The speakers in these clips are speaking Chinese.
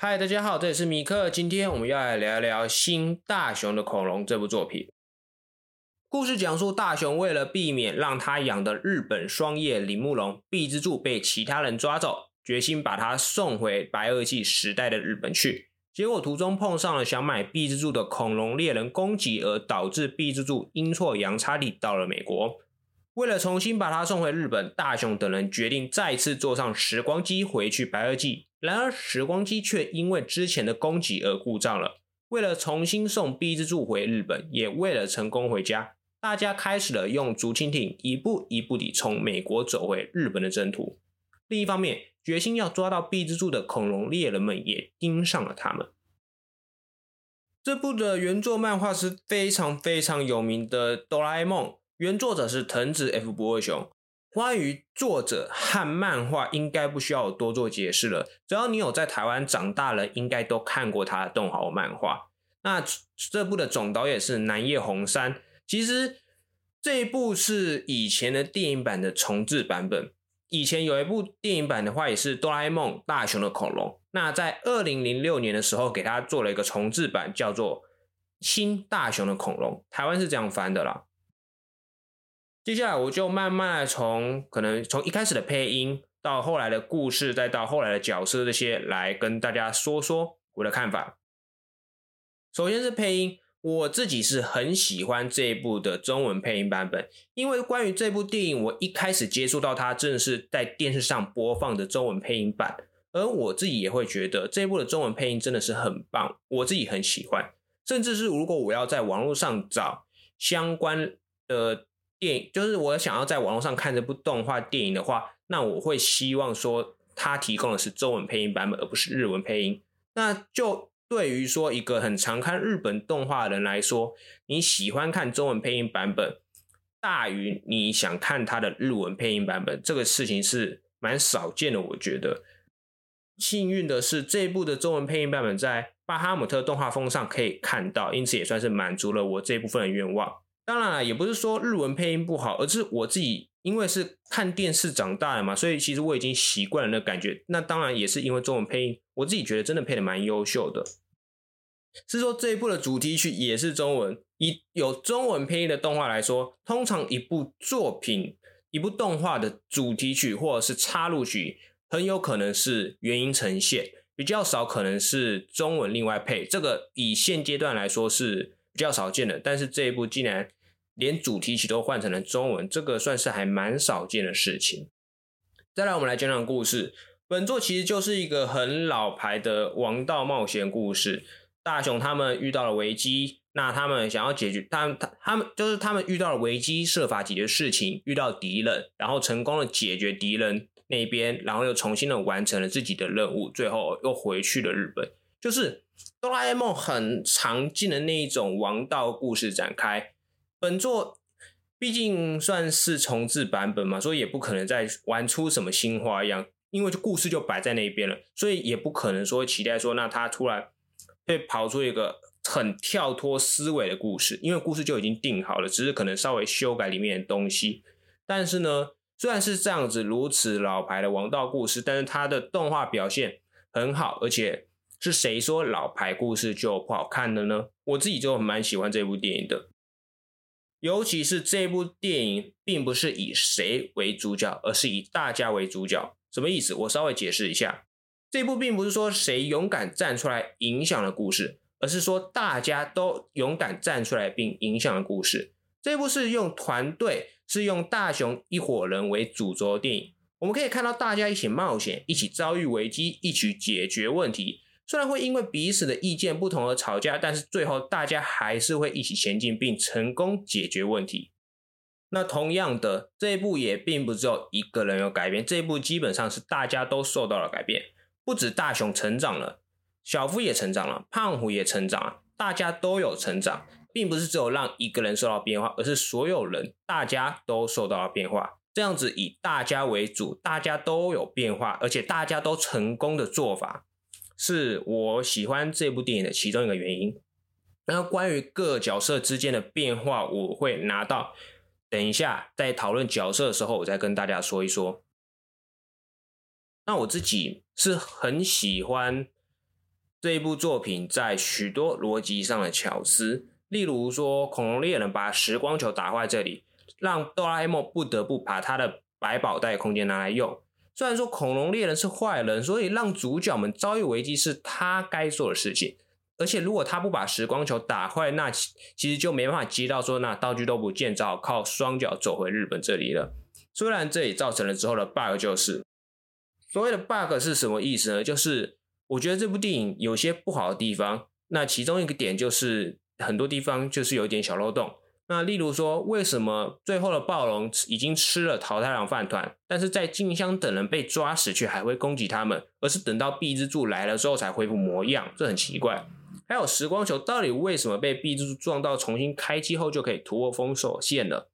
嗨，大家好，这里是米克。今天我们要来聊一聊《新大雄的恐龙》这部作品。故事讲述大雄为了避免让他养的日本双叶铃木龙碧之助被其他人抓走，决心把它送回白垩纪时代的日本去。结果途中碰上了想买碧之助的恐龙猎人攻击，而导致碧之助阴错阳差地到了美国。为了重新把它送回日本，大雄等人决定再次坐上时光机回去白垩纪。然而，时光机却因为之前的攻击而故障了。为了重新送 B 之助回日本，也为了成功回家，大家开始了用竹蜻蜓一步一步地从美国走回日本的征途。另一方面，决心要抓到 B 之助的恐龙猎人们也盯上了他们。这部的原作漫画是非常非常有名的《哆啦 A 梦》，原作者是藤子 F 不二雄。关于作者和漫画，应该不需要我多做解释了。只要你有在台湾长大了，应该都看过他的动画漫画。那这部的总导演是南叶红山。其实这一部是以前的电影版的重制版本。以前有一部电影版的话，也是哆啦 A 梦大雄的恐龙。那在二零零六年的时候，给他做了一个重制版，叫做新大雄的恐龙。台湾是这样翻的啦。接下来我就慢慢从可能从一开始的配音，到后来的故事，再到后来的角色这些，来跟大家说说我的看法。首先是配音。我自己是很喜欢这一部的中文配音版本，因为关于这部电影，我一开始接触到它，正是在电视上播放的中文配音版，而我自己也会觉得这一部的中文配音真的是很棒，我自己很喜欢。甚至是如果我要在网络上找相关的电影，就是我想要在网络上看这部动画电影的话，那我会希望说它提供的是中文配音版本，而不是日文配音。那就。对于说一个很常看日本动画的人来说，你喜欢看中文配音版本大于你想看它的日文配音版本，这个事情是蛮少见的。我觉得幸运的是，这一部的中文配音版本在巴哈姆特动画风上可以看到，因此也算是满足了我这部分的愿望。当然了，也不是说日文配音不好，而是我自己因为是看电视长大的嘛，所以其实我已经习惯了那感觉。那当然也是因为中文配音，我自己觉得真的配的蛮优秀的。是说这一部的主题曲也是中文，以有中文配音的动画来说，通常一部作品、一部动画的主题曲或者是插入曲，很有可能是原音呈现，比较少可能是中文另外配。这个以现阶段来说是比较少见的，但是这一部竟然。连主题曲都换成了中文，这个算是还蛮少见的事情。再来，我们来讲讲故事。本作其实就是一个很老牌的王道冒险故事。大雄他们遇到了危机，那他们想要解决，他他他们就是他们遇到了危机，设法解决事情，遇到敌人，然后成功的解决敌人那边，然后又重新的完成了自己的任务，最后又回去了日本。就是哆啦 A 梦很常见的那一种王道故事展开。本作毕竟算是重置版本嘛，所以也不可能再玩出什么新花样，因为故事就摆在那边了，所以也不可能说期待说那他突然会跑出一个很跳脱思维的故事，因为故事就已经定好了，只是可能稍微修改里面的东西。但是呢，虽然是这样子如此老牌的王道故事，但是它的动画表现很好，而且是谁说老牌故事就不好看的呢？我自己就蛮喜欢这部电影的。尤其是这部电影，并不是以谁为主角，而是以大家为主角。什么意思？我稍微解释一下。这部并不是说谁勇敢站出来影响了故事，而是说大家都勇敢站出来并影响了故事。这部是用团队，是用大雄一伙人为主轴的电影。我们可以看到大家一起冒险，一起遭遇危机，一起解决问题。虽然会因为彼此的意见不同而吵架，但是最后大家还是会一起前进，并成功解决问题。那同样的，这一部也并不只有一个人有改变，这一部基本上是大家都受到了改变。不止大雄成长了，小夫也成长了，胖虎也成长了，大家都有成长，并不是只有让一个人受到变化，而是所有人大家都受到了变化。这样子以大家为主，大家都有变化，而且大家都成功的做法。是我喜欢这部电影的其中一个原因。然后关于各角色之间的变化，我会拿到等一下在讨论角色的时候，我再跟大家说一说。那我自己是很喜欢这部作品在许多逻辑上的巧思，例如说恐龙猎人把时光球打坏这里，让哆啦 A 梦不得不把他的百宝袋空间拿来用。虽然说恐龙猎人是坏人，所以让主角们遭遇危机是他该做的事情。而且如果他不把时光球打坏，那其实就没办法接到说那道具都不见，只好靠双脚走回日本这里了。虽然这也造成了之后的 bug，就是所谓的 bug 是什么意思呢？就是我觉得这部电影有些不好的地方，那其中一个点就是很多地方就是有一点小漏洞。那例如说，为什么最后的暴龙已经吃了桃太郎饭团，但是在静香等人被抓时却还会攻击他们，而是等到碧之助来了之后才恢复模样？这很奇怪。还有时光球到底为什么被碧之助撞到重新开机后就可以突破封锁线了？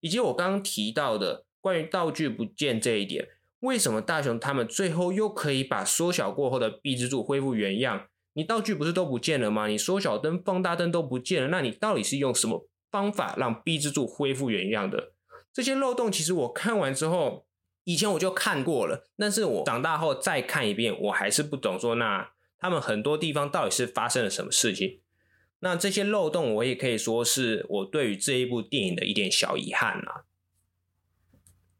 以及我刚刚提到的关于道具不见这一点，为什么大雄他们最后又可以把缩小过后的碧之助恢复原样？你道具不是都不见了吗？你缩小灯、放大灯都不见了，那你到底是用什么？方法让 B 之助恢复原样的这些漏洞，其实我看完之后，以前我就看过了，但是我长大后再看一遍，我还是不懂说那他们很多地方到底是发生了什么事情。那这些漏洞，我也可以说是我对于这一部电影的一点小遗憾啦。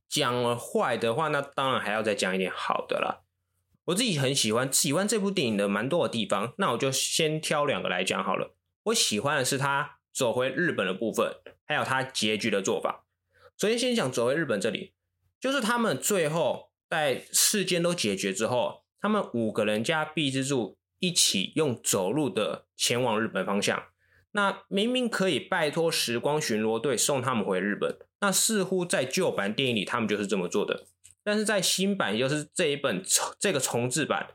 讲坏的话，那当然还要再讲一点好的了。我自己很喜欢喜欢这部电影的蛮多的地方，那我就先挑两个来讲好了。我喜欢的是它。走回日本的部分，还有他结局的做法。首先，先讲走回日本这里，就是他们最后在事件都解决之后，他们五个人加碧之助一起用走路的前往日本方向。那明明可以拜托时光巡逻队送他们回日本，那似乎在旧版电影里他们就是这么做的。但是在新版，也就是这一本这个重置版，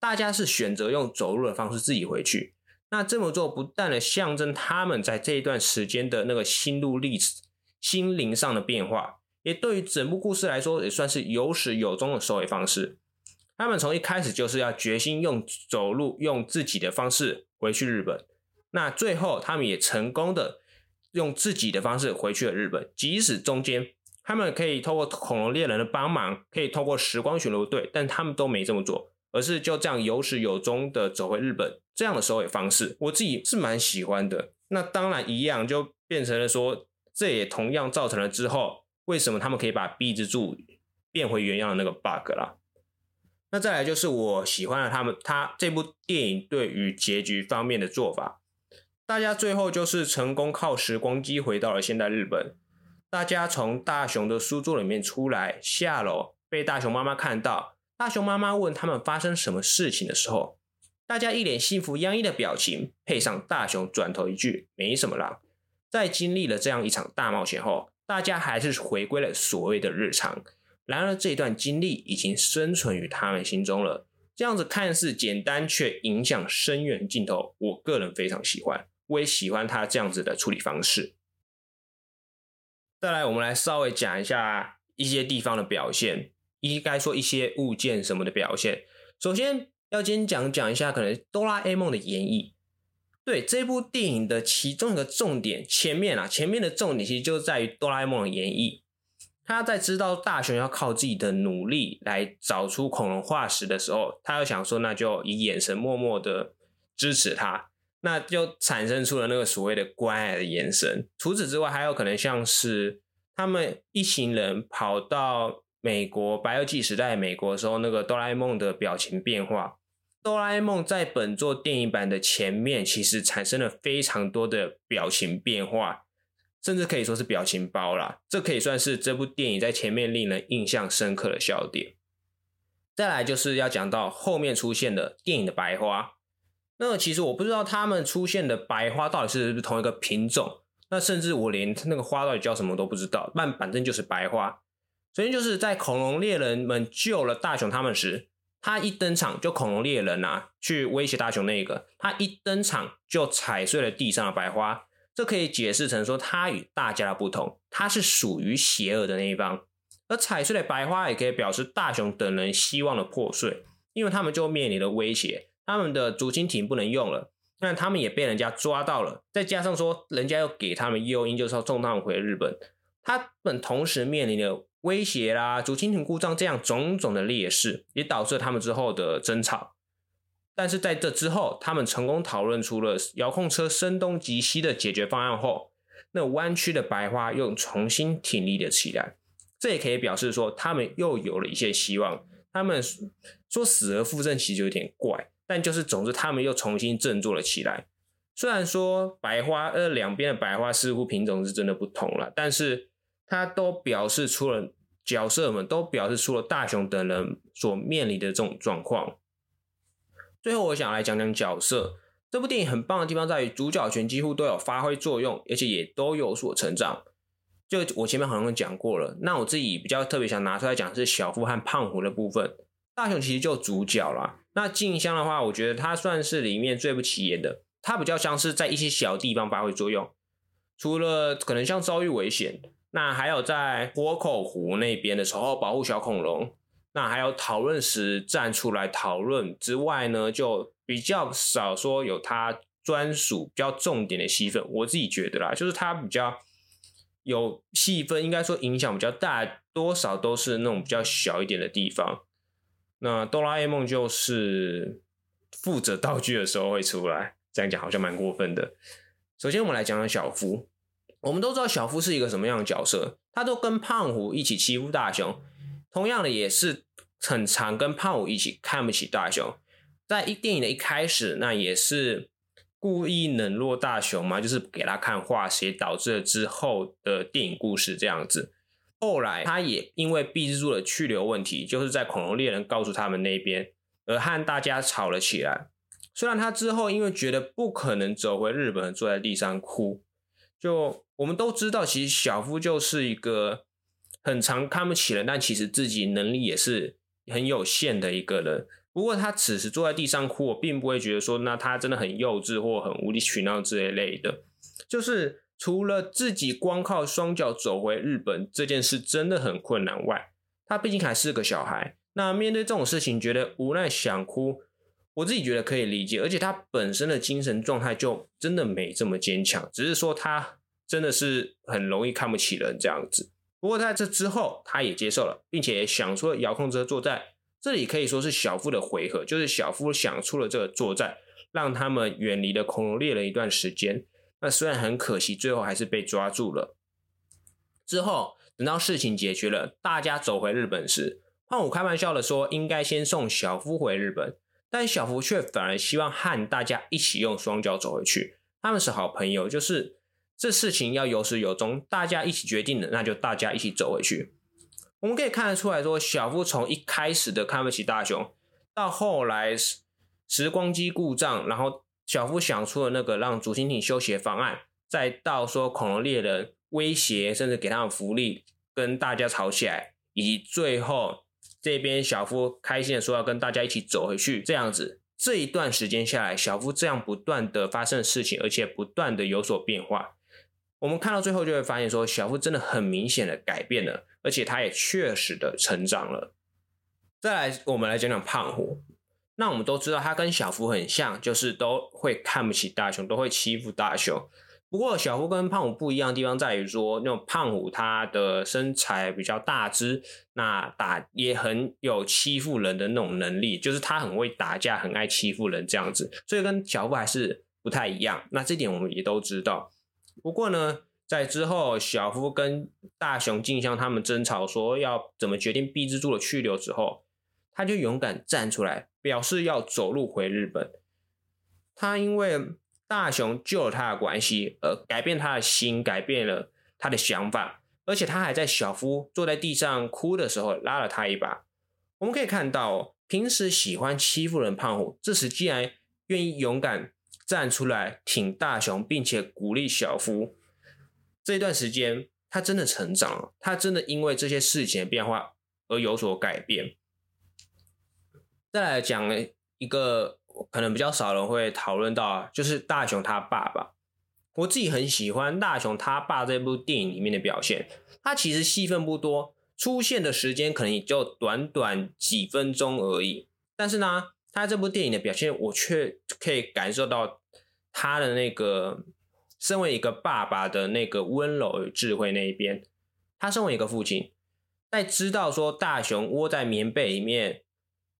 大家是选择用走路的方式自己回去。那这么做不但的象征他们在这一段时间的那个心路历史、心灵上的变化，也对于整部故事来说也算是有始有终的收尾方式。他们从一开始就是要决心用走路、用自己的方式回去日本。那最后他们也成功的用自己的方式回去了日本，即使中间他们可以透过恐龙猎人的帮忙，可以透过时光巡逻队，但他们都没这么做。而是就这样有始有终的走回日本，这样的收尾方式，我自己是蛮喜欢的。那当然一样，就变成了说，这也同样造成了之后为什么他们可以把 B 之柱变回原样的那个 bug 啦。那再来就是我喜欢了他们他这部电影对于结局方面的做法，大家最后就是成功靠时光机回到了现代日本，大家从大雄的书桌里面出来，下楼被大雄妈妈看到。大熊妈妈问他们发生什么事情的时候，大家一脸幸福洋溢的表情，配上大熊转头一句“没什么啦”。在经历了这样一场大冒险后，大家还是回归了所谓的日常。然而，这段经历已经生存于他们心中了。这样子看似简单，却影响深远镜头，我个人非常喜欢。我也喜欢他这样子的处理方式。再来，我们来稍微讲一下一些地方的表现。应该说一些物件什么的表现。首先要先讲讲一下可能哆啦 A 梦的演绎。对这部电影的其中一个重点，前面啊，前面的重点其实就在于哆啦 A 梦的演绎。他在知道大雄要靠自己的努力来找出恐龙化石的时候，他又想说，那就以眼神默默的支持他，那就产生出了那个所谓的关爱的眼神。除此之外，还有可能像是他们一行人跑到。美国白垩纪时代，美国的时候，那个哆啦 A 梦的表情变化，哆啦 A 梦在本作电影版的前面，其实产生了非常多的表情变化，甚至可以说是表情包啦。这可以算是这部电影在前面令人印象深刻的笑点。再来就是要讲到后面出现的电影的白花，那其实我不知道他们出现的白花到底是不是同一个品种，那甚至我连那个花到底叫什么都不知道，但反正就是白花。首先就是在恐龙猎人们救了大雄他们时，他一登场就恐龙猎人啊去威胁大雄那个，他一登场就踩碎了地上的白花，这可以解释成说他与大家的不同，他是属于邪恶的那一方。而踩碎的白花也可以表示大雄等人希望的破碎，因为他们就面临了威胁，他们的竹蜻蜓不能用了，那他们也被人家抓到了，再加上说人家又给他们诱因，就是要送他们回日本，他们同时面临了。威胁啦，竹蜻蜓故障这样种种的劣势，也导致了他们之后的争吵。但是在这之后，他们成功讨论出了遥控车声东击西的解决方案后，那弯曲的白花又重新挺立了起来。这也可以表示说，他们又有了一些希望。他们说死而复生其实有点怪，但就是总之他们又重新振作了起来。虽然说白花呃两边的白花似乎品种是真的不同了，但是它都表示出了角色们都表示出了大雄等人所面临的这种状况。最后，我想来讲讲角色。这部电影很棒的地方在于主角群几乎都有发挥作用，而且也都有所成长。就我前面好像讲过了，那我自己比较特别想拿出来讲是小夫和胖虎的部分。大雄其实就主角啦。那静香的话，我觉得他算是里面最不起眼的。他比较像是在一些小地方发挥作用，除了可能像遭遇危险，那还有在活口湖那边的时候保护小恐龙，那还有讨论时站出来讨论之外呢，就比较少说有他专属比较重点的戏份。我自己觉得啦，就是他比较有戏份，应该说影响比较大，多少都是那种比较小一点的地方。那哆啦 A 梦就是负责道具的时候会出来。这样讲好像蛮过分的。首先，我们来讲讲小夫。我们都知道小夫是一个什么样的角色，他都跟胖虎一起欺负大雄，同样的也是很常跟胖虎一起看不起大雄。在一电影的一开始，那也是故意冷落大雄嘛，就是给他看化学，导致了之后的电影故事这样子。后来，他也因为避之助的去留问题，就是在恐龙猎人告诉他们那边，而和大家吵了起来。虽然他之后因为觉得不可能走回日本，坐在地上哭。就我们都知道，其实小夫就是一个很常看不起人，但其实自己能力也是很有限的一个人。不过他此时坐在地上哭，我并不会觉得说那他真的很幼稚或很无理取闹之类的。就是除了自己光靠双脚走回日本这件事真的很困难外，他毕竟还是个小孩。那面对这种事情，觉得无奈想哭。我自己觉得可以理解，而且他本身的精神状态就真的没这么坚强，只是说他真的是很容易看不起人这样子。不过在这之后，他也接受了，并且想出了遥控车作战。这里可以说是小夫的回合，就是小夫想出了这个作战，让他们远离了恐龙猎人一段时间。那虽然很可惜，最后还是被抓住了。之后等到事情解决了，大家走回日本时，胖虎开玩笑的说，应该先送小夫回日本。但小福却反而希望和大家一起用双脚走回去。他们是好朋友，就是这事情要有始有终，大家一起决定的，那就大家一起走回去。我们可以看得出来说，小夫从一开始的看不起大雄，到后来时光机故障，然后小夫想出了那个让竹蜻蜓休息的方案，再到说恐龙猎人威胁，甚至给他们福利，跟大家吵起来，以及最后。这边小夫开心的说要跟大家一起走回去，这样子这一段时间下来，小夫这样不断的发生的事情，而且不断的有所变化。我们看到最后就会发现，说小夫真的很明显的改变了，而且他也确实的成长了。再来，我们来讲讲胖虎。那我们都知道他跟小夫很像，就是都会看不起大雄，都会欺负大雄。不过小夫跟胖虎不一样的地方在于说，那种胖虎他的身材比较大只，那打也很有欺负人的那种能力，就是他很会打架，很爱欺负人这样子，所以跟小夫还是不太一样。那这点我们也都知道。不过呢，在之后小夫跟大雄、静香他们争吵，说要怎么决定碧之助的去留之后，他就勇敢站出来，表示要走路回日本。他因为。大雄救了他的关系，而改变他的心，改变了他的想法，而且他还在小夫坐在地上哭的时候拉了他一把。我们可以看到，平时喜欢欺负人胖虎，这时竟然愿意勇敢站出来挺大雄，并且鼓励小夫。这一段时间，他真的成长了，他真的因为这些事情的变化而有所改变。再来讲一个。可能比较少人会讨论到，就是大雄他爸爸。我自己很喜欢大雄他爸这部电影里面的表现。他其实戏份不多，出现的时间可能也就短短几分钟而已。但是呢，他这部电影的表现，我却可以感受到他的那个身为一个爸爸的那个温柔与智慧那一边。他身为一个父亲，在知道说大雄窝在棉被里面，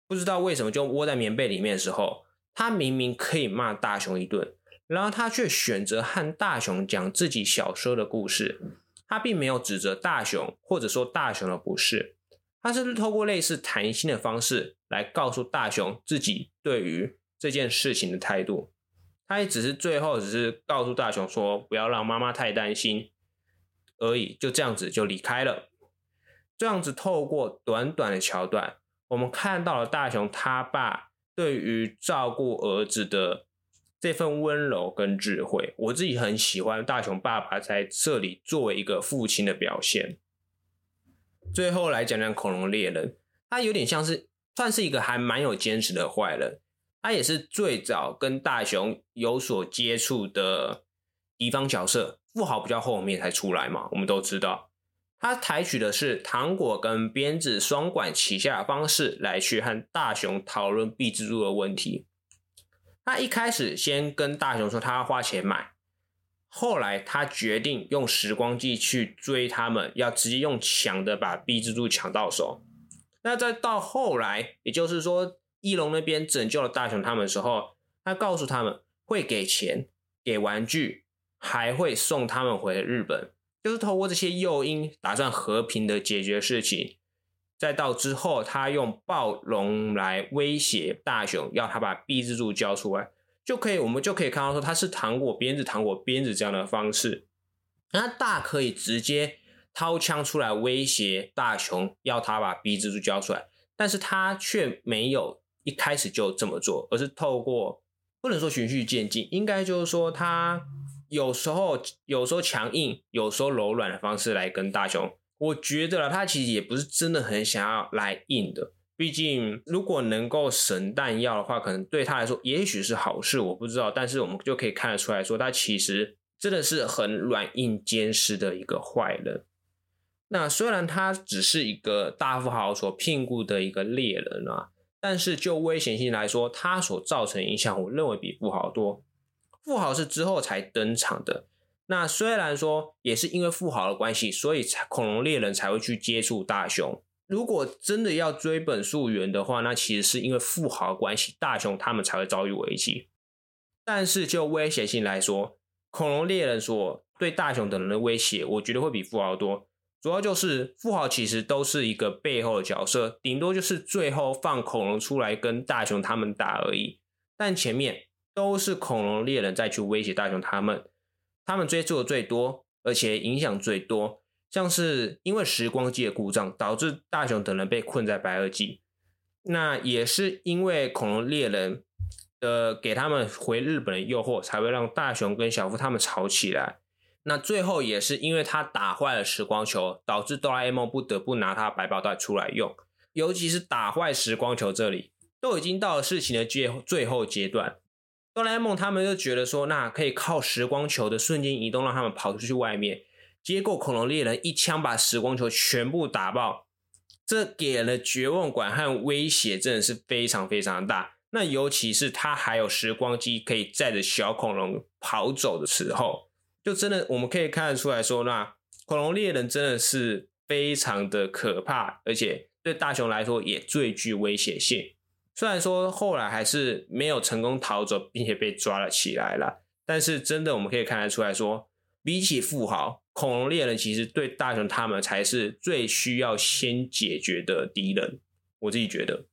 不知道为什么就窝在棉被里面的时候。他明明可以骂大雄一顿，然后他却选择和大雄讲自己小时候的故事。他并没有指责大雄，或者说大雄的不是，他是透过类似谈心的方式来告诉大雄自己对于这件事情的态度。他也只是最后只是告诉大雄说不要让妈妈太担心而已，就这样子就离开了。这样子透过短短的桥段，我们看到了大雄他爸。对于照顾儿子的这份温柔跟智慧，我自己很喜欢大雄爸爸在这里作为一个父亲的表现。最后来讲讲恐龙猎人，他有点像是算是一个还蛮有坚持的坏人，他也是最早跟大雄有所接触的敌方角色。富豪比较后面才出来嘛，我们都知道。他采取的是糖果跟鞭子双管齐下的方式来去和大雄讨论 B 蜘蛛的问题。他一开始先跟大雄说他要花钱买，后来他决定用时光机去追他们，要直接用抢的把 B 蜘蛛抢到手。那再到后来，也就是说翼龙那边拯救了大雄他们的时候，他告诉他们会给钱、给玩具，还会送他们回日本。就是透过这些诱因，打算和平的解决事情，再到之后，他用暴龙来威胁大雄，要他把币蜘蛛交出来，就可以，我们就可以看到说，他是糖果鞭子、糖果鞭子这样的方式，那大可以直接掏枪出来威胁大雄，要他把币蜘蛛交出来，但是他却没有一开始就这么做，而是透过不能说循序渐进，应该就是说他。有时候，有时候强硬，有时候柔软的方式来跟大雄。我觉得他其实也不是真的很想要来硬的。毕竟，如果能够省弹药的话，可能对他来说也许是好事，我不知道。但是我们就可以看得出来说，他其实真的是很软硬兼施的一个坏人。那虽然他只是一个大富豪所聘雇的一个猎人啊，但是就危险性来说，他所造成影响，我认为比富豪多。富豪是之后才登场的。那虽然说也是因为富豪的关系，所以才恐龙猎人才会去接触大雄。如果真的要追本溯源的话，那其实是因为富豪的关系，大雄他们才会遭遇危机。但是就威胁性来说，恐龙猎人所对大雄等人的威胁，我觉得会比富豪多。主要就是富豪其实都是一个背后的角色，顶多就是最后放恐龙出来跟大雄他们打而已。但前面。都是恐龙猎人再去威胁大雄他们，他们追逐的最多，而且影响最多，像是因为时光机的故障导致大雄等人被困在白垩纪，那也是因为恐龙猎人的给他们回日本的诱惑，才会让大雄跟小夫他们吵起来。那最后也是因为他打坏了时光球，导致哆啦 A 梦不得不拿他百宝袋出来用，尤其是打坏时光球这里，都已经到了事情的最最后阶段。哆啦 A 梦他们就觉得说，那可以靠时光球的瞬间移动，让他们跑出去外面。结果恐龙猎人一枪把时光球全部打爆，这给了绝望馆和威胁，真的是非常非常大。那尤其是他还有时光机可以载着小恐龙跑走的时候，就真的我们可以看得出来说，那恐龙猎人真的是非常的可怕，而且对大雄来说也最具威胁性。虽然说后来还是没有成功逃走，并且被抓了起来了，但是真的我们可以看得出来说，比起富豪，恐龙猎人其实对大雄他们才是最需要先解决的敌人。我自己觉得，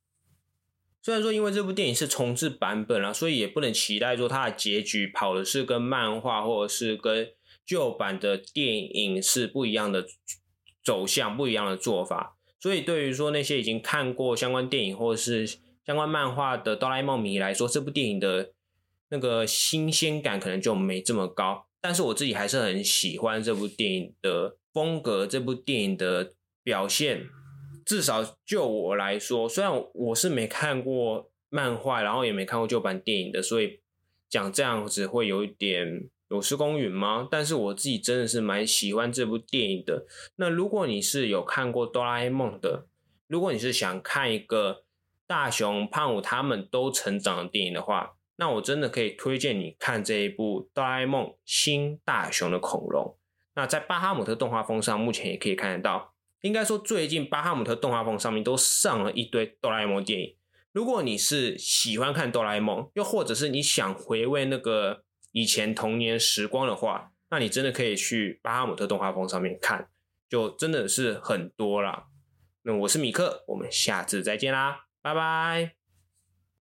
虽然说因为这部电影是重置版本啊，所以也不能期待说它的结局跑的是跟漫画或者是跟旧版的电影是不一样的走向、不一样的做法。所以对于说那些已经看过相关电影或者是相关漫画的哆啦 A 梦迷来说，这部电影的那个新鲜感可能就没这么高。但是我自己还是很喜欢这部电影的风格，这部电影的表现。至少就我来说，虽然我是没看过漫画，然后也没看过旧版电影的，所以讲这样子会有一点有失公允吗？但是我自己真的是蛮喜欢这部电影的。那如果你是有看过哆啦 A 梦的，如果你是想看一个。大雄、胖虎他们都成长的电影的话，那我真的可以推荐你看这一部《哆啦 A 梦新大雄的恐龙》。那在巴哈姆特动画风上，目前也可以看得到。应该说，最近巴哈姆特动画风上面都上了一堆哆啦 A 梦电影。如果你是喜欢看哆啦 A 梦，又或者是你想回味那个以前童年时光的话，那你真的可以去巴哈姆特动画风上面看，就真的是很多啦。那我是米克，我们下次再见啦，拜拜。